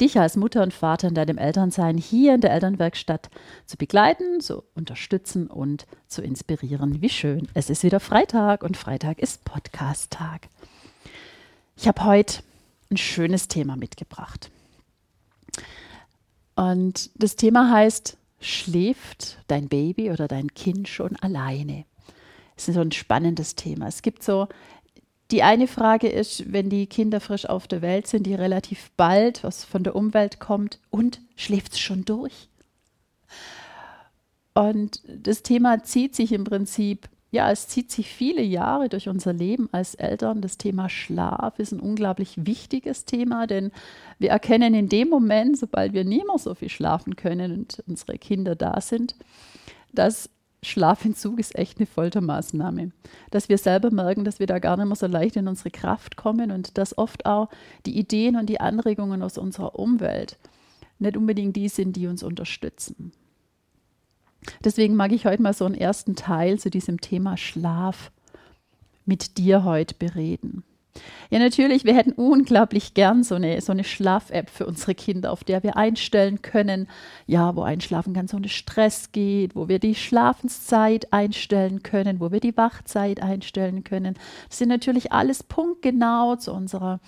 dich als Mutter und Vater in deinem Elternsein hier in der Elternwerkstatt zu begleiten, zu unterstützen und zu inspirieren. Wie schön. Es ist wieder Freitag und Freitag ist Podcast-Tag. Ich habe heute ein schönes Thema mitgebracht. Und das Thema heißt, schläft dein Baby oder dein Kind schon alleine? Das ist so ein spannendes Thema. Es gibt so die eine Frage ist, wenn die Kinder frisch auf der Welt sind, die relativ bald was von der Umwelt kommt und schläft es schon durch? Und das Thema zieht sich im Prinzip, ja, es zieht sich viele Jahre durch unser Leben als Eltern. Das Thema Schlaf ist ein unglaublich wichtiges Thema, denn wir erkennen in dem Moment, sobald wir nie mehr so viel schlafen können und unsere Kinder da sind, dass Schlafentzug ist echt eine Foltermaßnahme. Dass wir selber merken, dass wir da gar nicht mehr so leicht in unsere Kraft kommen und dass oft auch die Ideen und die Anregungen aus unserer Umwelt nicht unbedingt die sind, die uns unterstützen. Deswegen mag ich heute mal so einen ersten Teil zu diesem Thema Schlaf mit dir heute bereden. Ja, natürlich, wir hätten unglaublich gern so eine, so eine Schlaf-App für unsere Kinder, auf der wir einstellen können, ja, wo Einschlafen ganz ohne Stress geht, wo wir die Schlafenszeit einstellen können, wo wir die Wachzeit einstellen können. Das sind natürlich alles punktgenau zu unserer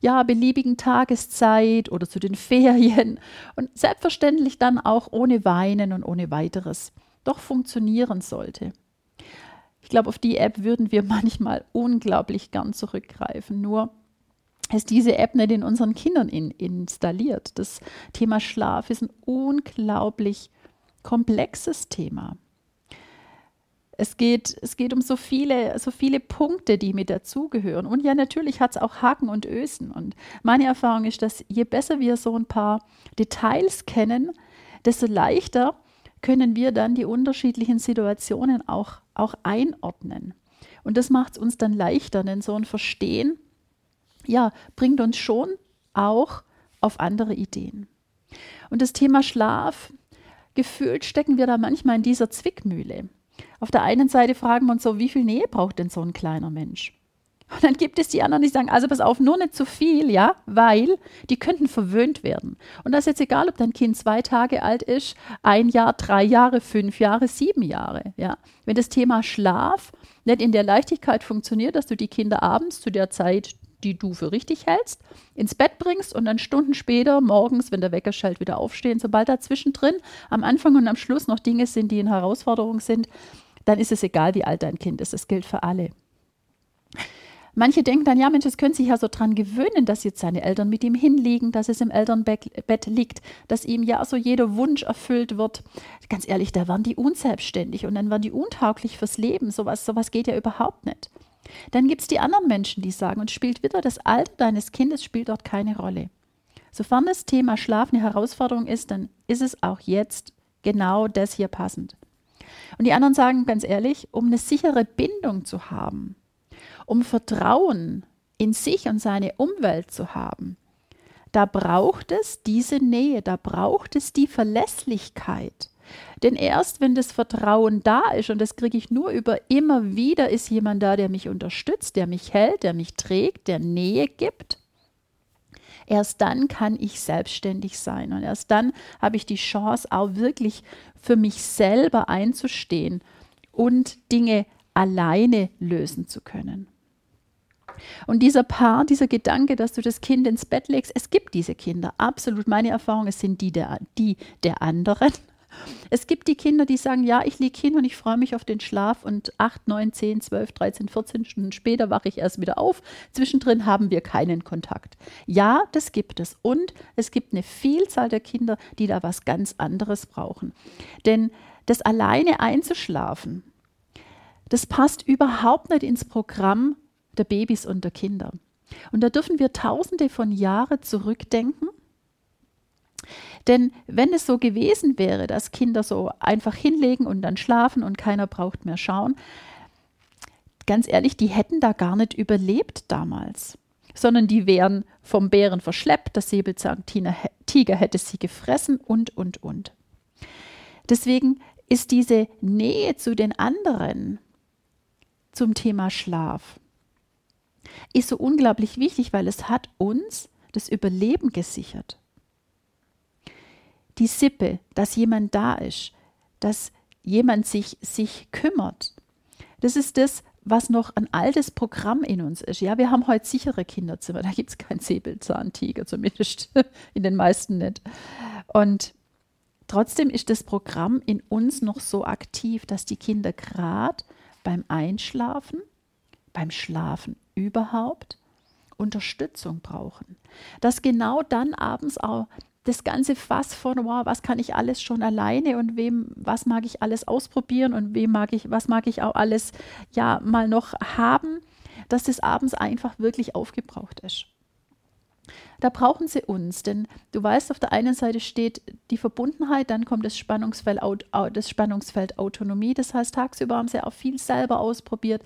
ja, beliebigen Tageszeit oder zu den Ferien und selbstverständlich dann auch ohne Weinen und ohne weiteres doch funktionieren sollte. Ich glaube, auf die App würden wir manchmal unglaublich gern zurückgreifen. Nur ist diese App nicht in unseren Kindern in, installiert. Das Thema Schlaf ist ein unglaublich komplexes Thema. Es geht, es geht um so viele, so viele Punkte, die mit dazugehören. Und ja, natürlich hat es auch Haken und Ösen. Und meine Erfahrung ist, dass je besser wir so ein paar Details kennen, desto leichter können wir dann die unterschiedlichen Situationen auch, auch einordnen. Und das macht es uns dann leichter, denn so ein Verstehen, ja, bringt uns schon auch auf andere Ideen. Und das Thema Schlaf, gefühlt stecken wir da manchmal in dieser Zwickmühle. Auf der einen Seite fragen wir uns so, wie viel Nähe braucht denn so ein kleiner Mensch? Und dann gibt es die anderen, die sagen, also pass auf, nur nicht zu viel, ja, weil die könnten verwöhnt werden. Und das ist jetzt egal, ob dein Kind zwei Tage alt ist, ein Jahr, drei Jahre, fünf Jahre, sieben Jahre, ja. Wenn das Thema Schlaf nicht in der Leichtigkeit funktioniert, dass du die Kinder abends zu der Zeit, die du für richtig hältst, ins Bett bringst und dann Stunden später, morgens, wenn der Wecker schallt, wieder aufstehen, sobald da zwischendrin am Anfang und am Schluss noch Dinge sind, die in Herausforderung sind, dann ist es egal, wie alt dein Kind ist. Das gilt für alle. Manche denken dann, ja Mensch, es können sich ja so dran gewöhnen, dass jetzt seine Eltern mit ihm hinliegen, dass es im Elternbett liegt, dass ihm ja so jeder Wunsch erfüllt wird. Ganz ehrlich, da waren die unselbstständig und dann waren die untauglich fürs Leben. Sowas, sowas geht ja überhaupt nicht. Dann gibt es die anderen Menschen, die sagen, und spielt wieder das Alter deines Kindes spielt dort keine Rolle. Sofern das Thema Schlaf eine Herausforderung ist, dann ist es auch jetzt genau das hier passend. Und die anderen sagen ganz ehrlich, um eine sichere Bindung zu haben, um Vertrauen in sich und seine Umwelt zu haben, da braucht es diese Nähe, da braucht es die Verlässlichkeit. Denn erst wenn das Vertrauen da ist, und das kriege ich nur über immer wieder, ist jemand da, der mich unterstützt, der mich hält, der mich trägt, der Nähe gibt, erst dann kann ich selbstständig sein. Und erst dann habe ich die Chance, auch wirklich für mich selber einzustehen und Dinge alleine lösen zu können. Und dieser Paar, dieser Gedanke, dass du das Kind ins Bett legst, es gibt diese Kinder. Absolut. Meine Erfahrung, es sind die der, die der anderen. Es gibt die Kinder, die sagen, ja, ich liege hin und ich freue mich auf den Schlaf und 8, 9, 10, 12, 13, 14 Stunden später wache ich erst wieder auf. Zwischendrin haben wir keinen Kontakt. Ja, das gibt es. Und es gibt eine Vielzahl der Kinder, die da was ganz anderes brauchen. Denn das alleine einzuschlafen, das passt überhaupt nicht ins Programm der Babys und der Kinder. Und da dürfen wir tausende von Jahren zurückdenken. Denn wenn es so gewesen wäre, dass Kinder so einfach hinlegen und dann schlafen und keiner braucht mehr schauen, ganz ehrlich, die hätten da gar nicht überlebt damals, sondern die wären vom Bären verschleppt, das Säbelzahntiger hätte sie gefressen und, und, und. Deswegen ist diese Nähe zu den anderen zum Thema Schlaf ist so unglaublich wichtig, weil es hat uns das Überleben gesichert. Die Sippe, dass jemand da ist, dass jemand sich, sich kümmert, das ist das, was noch ein altes Programm in uns ist. Ja, wir haben heute sichere Kinderzimmer, da gibt es keinen Säbelzahntiger, zumindest in den meisten nicht. Und trotzdem ist das Programm in uns noch so aktiv, dass die Kinder gerade beim Einschlafen, beim Schlafen überhaupt Unterstützung brauchen. Dass genau dann abends auch das ganze Fass von, wow, was kann ich alles schon alleine und wem, was mag ich alles ausprobieren und wem mag ich, was mag ich auch alles ja mal noch haben, dass das abends einfach wirklich aufgebraucht ist. Da brauchen sie uns, denn du weißt, auf der einen Seite steht die Verbundenheit, dann kommt das Spannungsfeld, das Spannungsfeld Autonomie, das heißt, tagsüber haben sie auch viel selber ausprobiert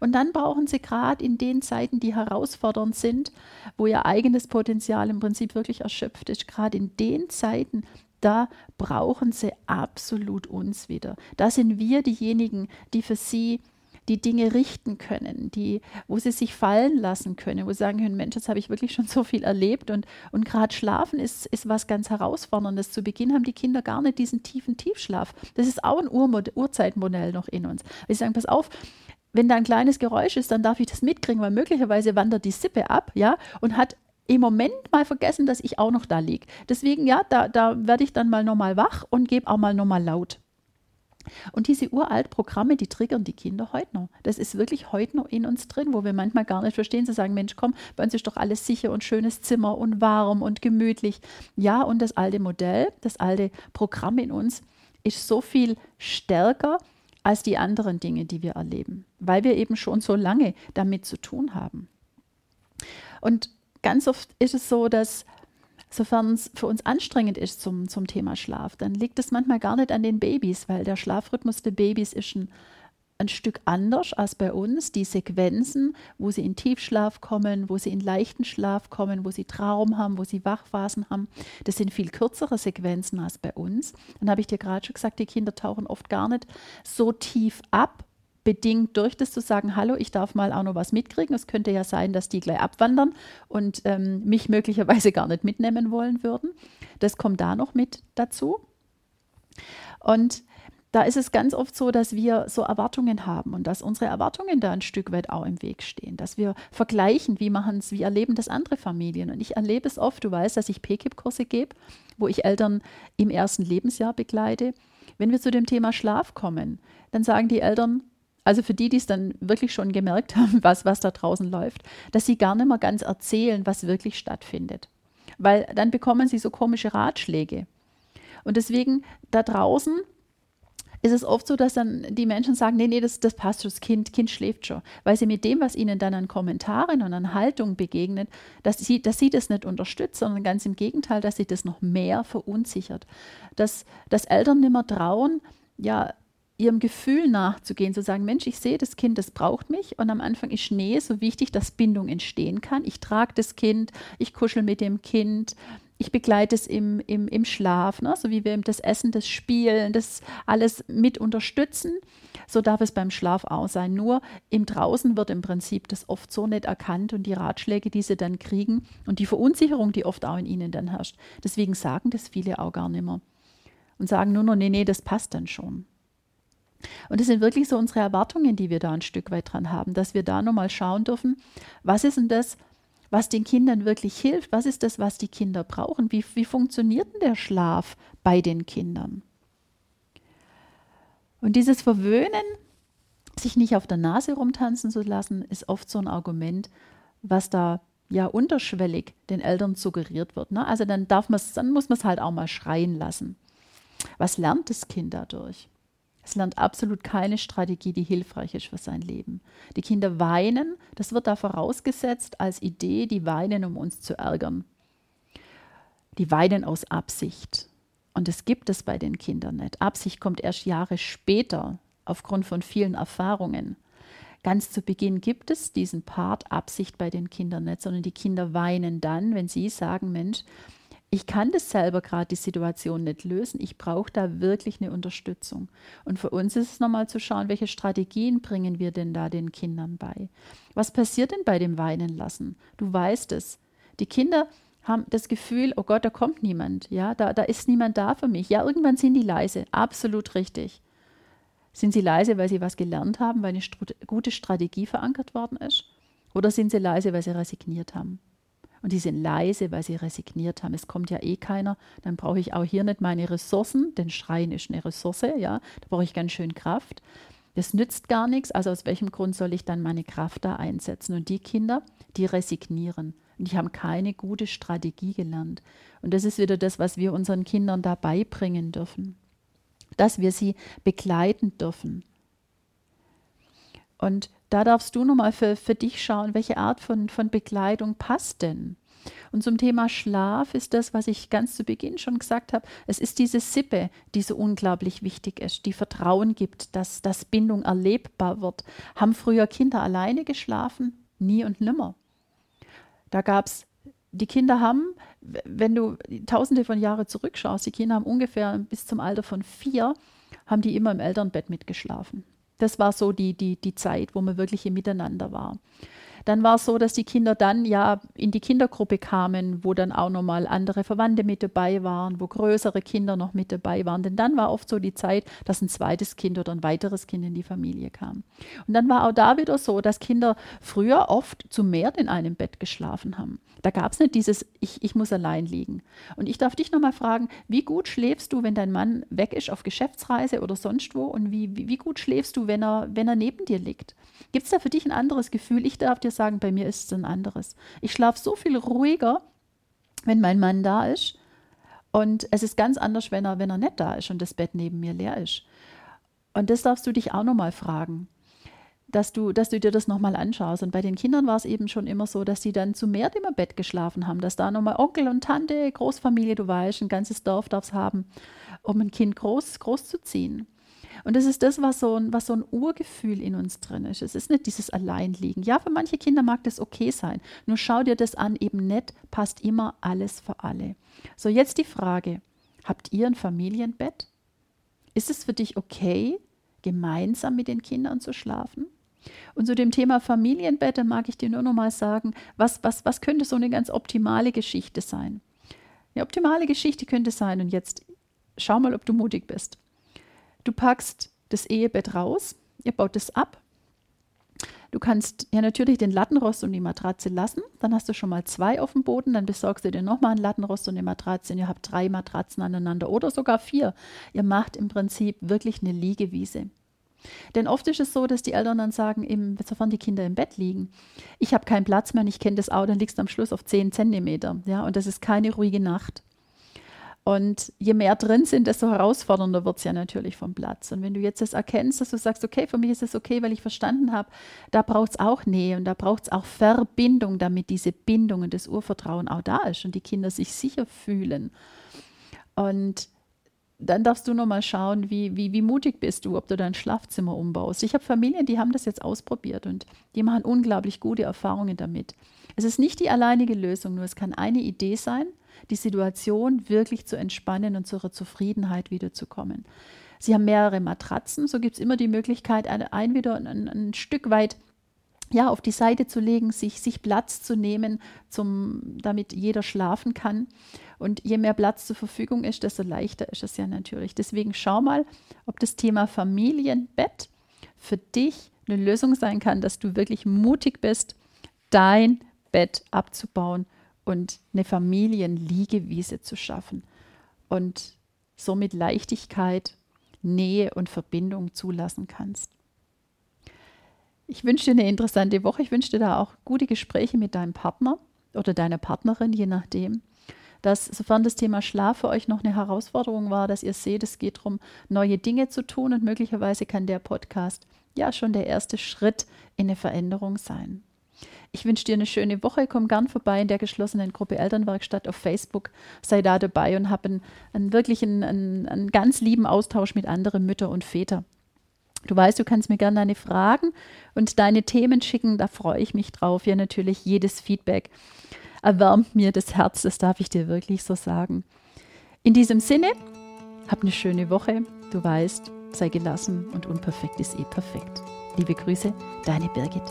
und dann brauchen sie gerade in den Zeiten, die herausfordernd sind, wo ihr eigenes Potenzial im Prinzip wirklich erschöpft ist, gerade in den Zeiten, da brauchen sie absolut uns wieder. Da sind wir diejenigen, die für sie die Dinge richten können, die, wo sie sich fallen lassen können, wo sie sagen können, Mensch, jetzt habe ich wirklich schon so viel erlebt und, und gerade Schlafen ist, ist was ganz Herausforderndes. Zu Beginn haben die Kinder gar nicht diesen tiefen Tiefschlaf. Das ist auch ein Ur Urzeitmodell noch in uns. Wir sagen, pass auf, wenn da ein kleines Geräusch ist, dann darf ich das mitkriegen, weil möglicherweise wandert die Sippe ab, ja, und hat im Moment mal vergessen, dass ich auch noch da liege. Deswegen, ja, da, da werde ich dann mal nochmal wach und gebe auch mal nochmal laut. Und diese uralt Programme, die triggern die Kinder heute noch. Das ist wirklich heute noch in uns drin, wo wir manchmal gar nicht verstehen, zu sagen, Mensch, komm, bei uns ist doch alles sicher und schönes Zimmer und warm und gemütlich. Ja, und das alte Modell, das alte Programm in uns ist so viel stärker als die anderen Dinge, die wir erleben, weil wir eben schon so lange damit zu tun haben. Und ganz oft ist es so, dass Sofern es für uns anstrengend ist zum, zum Thema Schlaf, dann liegt es manchmal gar nicht an den Babys, weil der Schlafrhythmus der Babys ist ein, ein Stück anders als bei uns. Die Sequenzen, wo sie in Tiefschlaf kommen, wo sie in leichten Schlaf kommen, wo sie Traum haben, wo sie Wachphasen haben, das sind viel kürzere Sequenzen als bei uns. Dann habe ich dir gerade schon gesagt, die Kinder tauchen oft gar nicht so tief ab, bedingt durch das zu sagen, hallo, ich darf mal auch noch was mitkriegen. Es könnte ja sein, dass die gleich abwandern und ähm, mich möglicherweise gar nicht mitnehmen wollen würden. Das kommt da noch mit dazu. Und da ist es ganz oft so, dass wir so Erwartungen haben und dass unsere Erwartungen da ein Stück weit auch im Weg stehen, dass wir vergleichen, wie machen es, wie erleben das andere Familien. Und ich erlebe es oft, du weißt, dass ich PKIP-Kurse gebe, wo ich Eltern im ersten Lebensjahr begleite. Wenn wir zu dem Thema Schlaf kommen, dann sagen die Eltern, also für die, die es dann wirklich schon gemerkt haben, was, was da draußen läuft, dass sie gar nicht mehr ganz erzählen, was wirklich stattfindet. Weil dann bekommen sie so komische Ratschläge. Und deswegen da draußen ist es oft so, dass dann die Menschen sagen, nee, nee, das, das passt schon, das Kind, kind schläft schon. Weil sie mit dem, was ihnen dann an Kommentaren und an Haltung begegnet, dass sie, dass sie das nicht unterstützt, sondern ganz im Gegenteil, dass sie das noch mehr verunsichert. Dass, dass Eltern nicht mehr trauen, ja, ihrem Gefühl nachzugehen, zu sagen, Mensch, ich sehe das Kind, das braucht mich und am Anfang ist Schnee so wichtig, dass Bindung entstehen kann. Ich trage das Kind, ich kuschel mit dem Kind, ich begleite es im, im, im Schlaf, ne? so wie wir das Essen, das Spielen, das alles mit unterstützen. So darf es beim Schlaf auch sein. Nur im Draußen wird im Prinzip das oft so nicht erkannt und die Ratschläge, die sie dann kriegen und die Verunsicherung, die oft auch in ihnen dann herrscht. Deswegen sagen das viele auch gar nicht mehr und sagen nur noch, nee, nee, das passt dann schon. Und das sind wirklich so unsere Erwartungen, die wir da ein Stück weit dran haben, dass wir da nochmal schauen dürfen, was ist denn das, was den Kindern wirklich hilft? Was ist das, was die Kinder brauchen? Wie, wie funktioniert denn der Schlaf bei den Kindern? Und dieses Verwöhnen, sich nicht auf der Nase rumtanzen zu lassen, ist oft so ein Argument, was da ja unterschwellig den Eltern suggeriert wird. Ne? Also dann darf man dann muss man es halt auch mal schreien lassen. Was lernt das Kind dadurch? Es lernt absolut keine Strategie, die hilfreich ist für sein Leben. Die Kinder weinen, das wird da vorausgesetzt als Idee, die weinen, um uns zu ärgern. Die weinen aus Absicht. Und das gibt es bei den Kindern nicht. Absicht kommt erst Jahre später aufgrund von vielen Erfahrungen. Ganz zu Beginn gibt es diesen Part Absicht bei den Kindern nicht, sondern die Kinder weinen dann, wenn sie sagen, Mensch, ich kann das selber gerade die Situation nicht lösen. Ich brauche da wirklich eine Unterstützung. Und für uns ist es nochmal zu schauen, welche Strategien bringen wir denn da den Kindern bei? Was passiert denn bei dem Weinen lassen? Du weißt es. Die Kinder haben das Gefühl, oh Gott, da kommt niemand. Ja, da, da ist niemand da für mich. Ja, irgendwann sind die leise. Absolut richtig. Sind sie leise, weil sie was gelernt haben, weil eine gute Strategie verankert worden ist? Oder sind sie leise, weil sie resigniert haben? Und die sind leise, weil sie resigniert haben. Es kommt ja eh keiner. Dann brauche ich auch hier nicht meine Ressourcen, denn Schreien ist eine Ressource, ja. Da brauche ich ganz schön Kraft. Das nützt gar nichts. Also aus welchem Grund soll ich dann meine Kraft da einsetzen? Und die Kinder, die resignieren. Und die haben keine gute Strategie gelernt. Und das ist wieder das, was wir unseren Kindern da beibringen dürfen. Dass wir sie begleiten dürfen. Und da darfst du nochmal für, für dich schauen, welche Art von, von Begleitung passt denn. Und zum Thema Schlaf ist das, was ich ganz zu Beginn schon gesagt habe. Es ist diese Sippe, die so unglaublich wichtig ist, die Vertrauen gibt, dass, dass Bindung erlebbar wird. Haben früher Kinder alleine geschlafen? Nie und nimmer. Da gab es, die Kinder haben, wenn du tausende von Jahren zurückschaust, die Kinder haben ungefähr bis zum Alter von vier, haben die immer im Elternbett mitgeschlafen. Das war so die, die, die Zeit, wo man wirklich im Miteinander war. Dann war es so, dass die Kinder dann ja in die Kindergruppe kamen, wo dann auch nochmal andere Verwandte mit dabei waren, wo größere Kinder noch mit dabei waren. Denn dann war oft so die Zeit, dass ein zweites Kind oder ein weiteres Kind in die Familie kam. Und dann war auch da wieder so, dass Kinder früher oft zu mehr in einem Bett geschlafen haben. Da gab es nicht dieses, ich, ich muss allein liegen. Und ich darf dich nochmal fragen, wie gut schläfst du, wenn dein Mann weg ist auf Geschäftsreise oder sonst wo? Und wie, wie, wie gut schläfst du, wenn er, wenn er neben dir liegt? Gibt es da für dich ein anderes Gefühl? Ich darf dir sagen, bei mir ist es ein anderes. Ich schlafe so viel ruhiger, wenn mein Mann da ist. Und es ist ganz anders, wenn er, wenn er nicht da ist und das Bett neben mir leer ist. Und das darfst du dich auch nochmal fragen, dass du, dass du dir das nochmal anschaust. Und bei den Kindern war es eben schon immer so, dass sie dann zu mehr im Bett geschlafen haben, dass da nochmal Onkel und Tante, Großfamilie, du weißt, ein ganzes Dorf darf es haben, um ein Kind groß, groß zu ziehen. Und das ist das, was so, ein, was so ein Urgefühl in uns drin ist. Es ist nicht dieses Alleinliegen. Ja, für manche Kinder mag das okay sein. Nur schau dir das an, eben nicht passt immer alles für alle. So, jetzt die Frage: Habt ihr ein Familienbett? Ist es für dich okay, gemeinsam mit den Kindern zu schlafen? Und zu dem Thema Familienbett, mag ich dir nur noch mal sagen, was, was, was könnte so eine ganz optimale Geschichte sein? Eine optimale Geschichte könnte sein, und jetzt schau mal, ob du mutig bist. Du packst das Ehebett raus, ihr baut es ab. Du kannst ja natürlich den Lattenrost und die Matratze lassen. Dann hast du schon mal zwei auf dem Boden. Dann besorgst du dir nochmal einen Lattenrost und eine Matratze und ihr habt drei Matratzen aneinander oder sogar vier. Ihr macht im Prinzip wirklich eine Liegewiese. Denn oft ist es so, dass die Eltern dann sagen, im, sofern die Kinder im Bett liegen, ich habe keinen Platz mehr und ich kenne das auch, dann liegst du am Schluss auf 10 Zentimeter. Ja, und das ist keine ruhige Nacht. Und je mehr drin sind, desto herausfordernder wird es ja natürlich vom Platz. Und wenn du jetzt das erkennst, dass du sagst, okay, für mich ist es okay, weil ich verstanden habe, da braucht es auch Nähe und da braucht es auch Verbindung, damit diese Bindung und das Urvertrauen auch da ist und die Kinder sich sicher fühlen. Und dann darfst du nochmal schauen, wie, wie, wie mutig bist du, ob du dein Schlafzimmer umbaust. Ich habe Familien, die haben das jetzt ausprobiert und die machen unglaublich gute Erfahrungen damit. Es ist nicht die alleinige Lösung, nur es kann eine Idee sein, die Situation wirklich zu entspannen und zu ihrer Zufriedenheit wiederzukommen. Sie haben mehrere Matratzen, so gibt es immer die Möglichkeit, ein, ein wieder ein, ein Stück weit ja, auf die Seite zu legen, sich, sich Platz zu nehmen, zum, damit jeder schlafen kann. Und je mehr Platz zur Verfügung ist, desto leichter ist es ja natürlich. Deswegen schau mal, ob das Thema Familienbett für dich eine Lösung sein kann, dass du wirklich mutig bist, dein Bett abzubauen und eine Familienliegewiese zu schaffen und somit Leichtigkeit, Nähe und Verbindung zulassen kannst. Ich wünsche dir eine interessante Woche. Ich wünsche dir da auch gute Gespräche mit deinem Partner oder deiner Partnerin, je nachdem. Dass, sofern das Thema Schlaf für euch noch eine Herausforderung war, dass ihr seht, es geht darum, neue Dinge zu tun und möglicherweise kann der Podcast ja schon der erste Schritt in eine Veränderung sein. Ich wünsche dir eine schöne Woche. Komm gern vorbei in der geschlossenen Gruppe Elternwerkstatt auf Facebook. Sei da dabei und hab einen, einen wirklich einen, einen, einen ganz lieben Austausch mit anderen Müttern und Vätern. Du weißt, du kannst mir gerne deine Fragen und deine Themen schicken. Da freue ich mich drauf. Ja, natürlich jedes Feedback erwärmt mir das Herz. Das darf ich dir wirklich so sagen. In diesem Sinne, hab eine schöne Woche. Du weißt, sei gelassen und unperfekt ist eh perfekt. Liebe Grüße, deine Birgit.